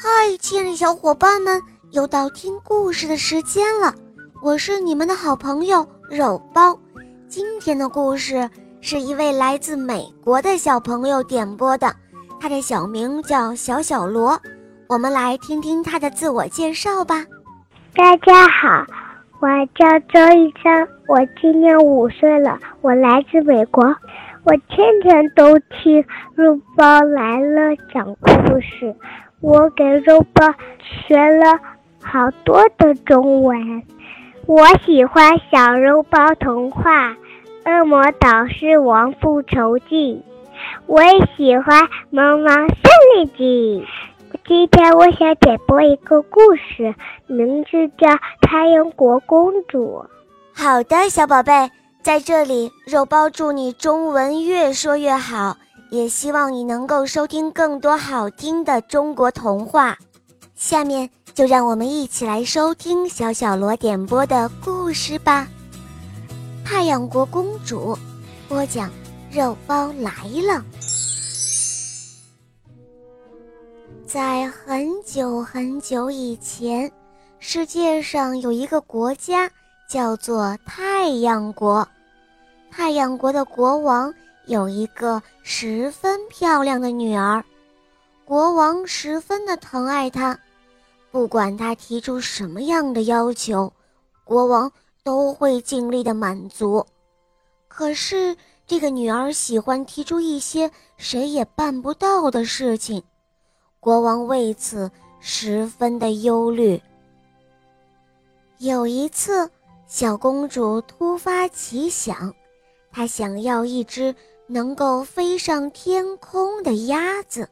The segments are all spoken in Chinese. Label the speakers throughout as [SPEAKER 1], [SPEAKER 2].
[SPEAKER 1] 嗨，亲爱的小伙伴们，又到听故事的时间了。我是你们的好朋友肉包。今天的故事是一位来自美国的小朋友点播的，他的小名叫小小罗。我们来听听他的自我介绍吧。
[SPEAKER 2] 大家好，我叫周一章，我今年五岁了，我来自美国。我天天都听肉包来了讲故事。我给肉包学了好多的中文，我喜欢《小肉包童话》《恶魔导师王复仇记》，我也喜欢《萌萌森林记》。今天我想点播一个故事，名字叫《太阳国公主》。
[SPEAKER 1] 好的，小宝贝，在这里，肉包祝你中文越说越好。也希望你能够收听更多好听的中国童话。下面就让我们一起来收听小小罗点播的故事吧，《太阳国公主》，播讲肉包来了。在很久很久以前，世界上有一个国家叫做太阳国，太阳国的国王。有一个十分漂亮的女儿，国王十分的疼爱她，不管她提出什么样的要求，国王都会尽力的满足。可是这个女儿喜欢提出一些谁也办不到的事情，国王为此十分的忧虑。有一次，小公主突发奇想，她想要一只。能够飞上天空的鸭子，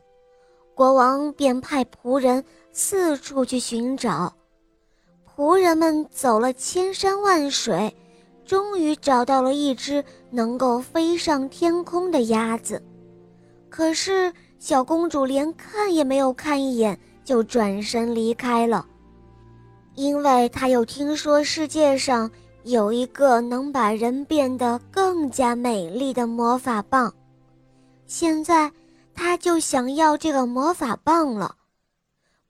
[SPEAKER 1] 国王便派仆人四处去寻找。仆人们走了千山万水，终于找到了一只能够飞上天空的鸭子。可是小公主连看也没有看一眼，就转身离开了，因为她又听说世界上。有一个能把人变得更加美丽的魔法棒，现在他就想要这个魔法棒了。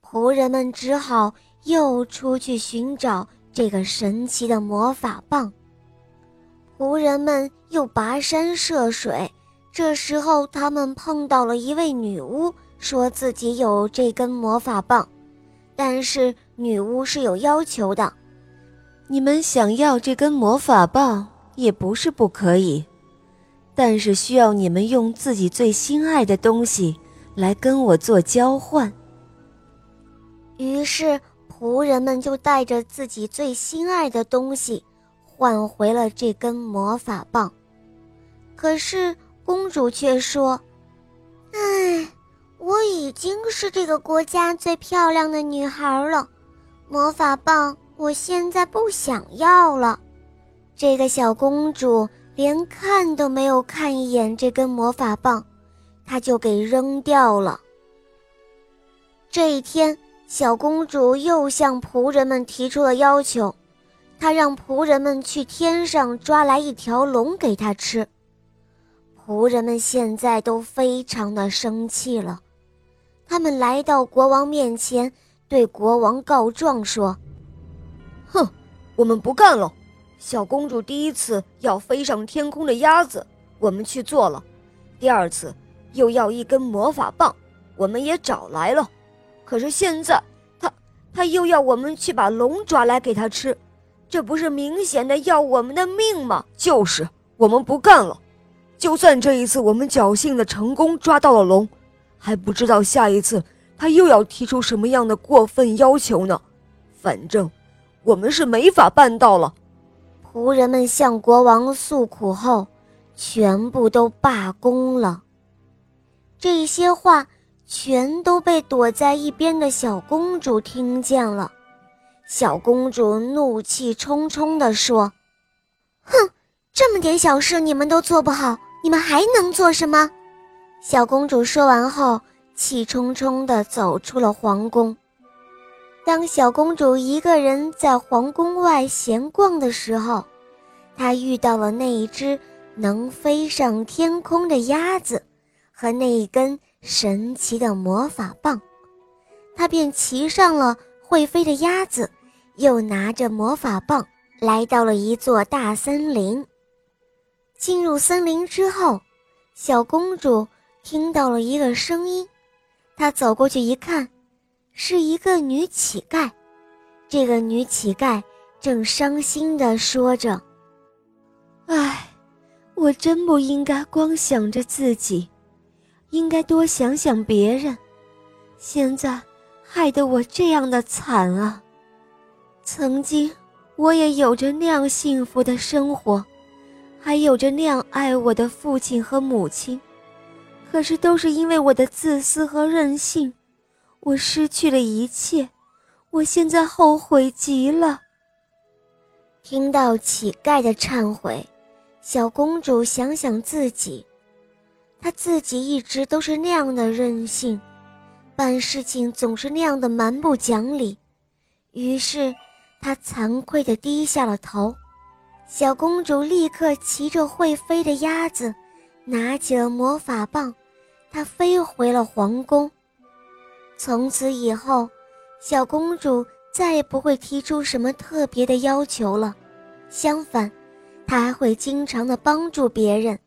[SPEAKER 1] 仆人们只好又出去寻找这个神奇的魔法棒。仆人们又跋山涉水，这时候他们碰到了一位女巫，说自己有这根魔法棒，但是女巫是有要求的。
[SPEAKER 3] 你们想要这根魔法棒也不是不可以，但是需要你们用自己最心爱的东西来跟我做交换。
[SPEAKER 1] 于是仆人们就带着自己最心爱的东西，换回了这根魔法棒。可是公主却说：“唉，我已经是这个国家最漂亮的女孩了，魔法棒。”我现在不想要了，这个小公主连看都没有看一眼这根魔法棒，她就给扔掉了。这一天，小公主又向仆人们提出了要求，她让仆人们去天上抓来一条龙给她吃。仆人们现在都非常的生气了，他们来到国王面前，对国王告状说。
[SPEAKER 4] 哼，我们不干了！小公主第一次要飞上天空的鸭子，我们去做了；第二次又要一根魔法棒，我们也找来了。可是现在，她她又要我们去把龙抓来给她吃，这不是明显的要我们的命吗？就是，我们不干了。就算这一次我们侥幸的成功抓到了龙，还不知道下一次他又要提出什么样的过分要求呢。反正。我们是没法办到了。
[SPEAKER 1] 仆人们向国王诉苦后，全部都罢工了。这些话全都被躲在一边的小公主听见了。小公主怒气冲冲地说：“哼，这么点小事你们都做不好，你们还能做什么？”小公主说完后，气冲冲地走出了皇宫。当小公主一个人在皇宫外闲逛的时候，她遇到了那一只能飞上天空的鸭子，和那一根神奇的魔法棒。他便骑上了会飞的鸭子，又拿着魔法棒，来到了一座大森林。进入森林之后，小公主听到了一个声音，她走过去一看，是一个女乞丐。这个女乞丐正伤心地说着：“
[SPEAKER 3] 唉，我真不应该光想着自己，应该多想想别人。现在害得我这样的惨啊！曾经我也有着那样幸福的生活。”还有着那样爱我的父亲和母亲，可是都是因为我的自私和任性，我失去了一切，我现在后悔极了。
[SPEAKER 1] 听到乞丐的忏悔，小公主想想自己，她自己一直都是那样的任性，办事情总是那样的蛮不讲理，于是她惭愧地低下了头。小公主立刻骑着会飞的鸭子，拿起了魔法棒，她飞回了皇宫。从此以后，小公主再也不会提出什么特别的要求了，相反，她还会经常的帮助别人。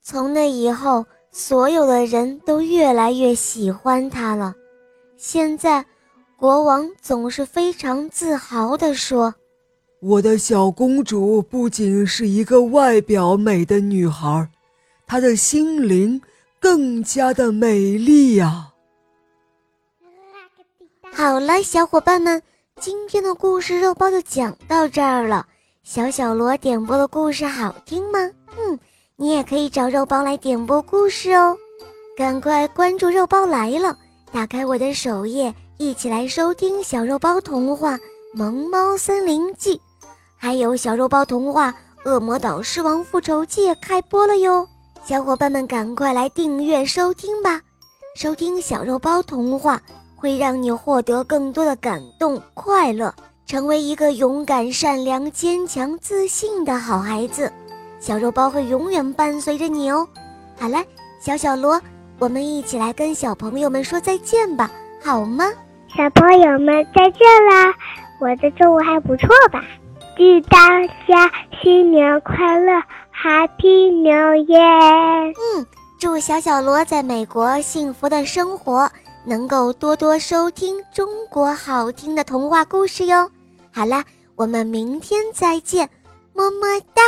[SPEAKER 1] 从那以后，所有的人都越来越喜欢她了。现在，国王总是非常自豪地说。
[SPEAKER 5] 我的小公主不仅是一个外表美的女孩，她的心灵更加的美丽呀。
[SPEAKER 1] 好了，小伙伴们，今天的故事肉包就讲到这儿了。小小罗点播的故事好听吗？嗯，你也可以找肉包来点播故事哦。赶快关注肉包来了，打开我的首页，一起来收听小肉包童话《萌猫森林记》。还有小肉包童话《恶魔岛狮王复仇记》开播了哟，小伙伴们赶快来订阅收听吧！收听小肉包童话会让你获得更多的感动、快乐，成为一个勇敢、善良、坚强、自信的好孩子。小肉包会永远伴随着你哦。好了，小小罗，我们一起来跟小朋友们说再见吧，好吗？
[SPEAKER 2] 小朋友们再见啦！我的中午还不错吧？祝大家新年快乐，Happy New Year！
[SPEAKER 1] 嗯，祝小小罗在美国幸福的生活，能够多多收听中国好听的童话故事哟。好啦，我们明天再见，么么哒。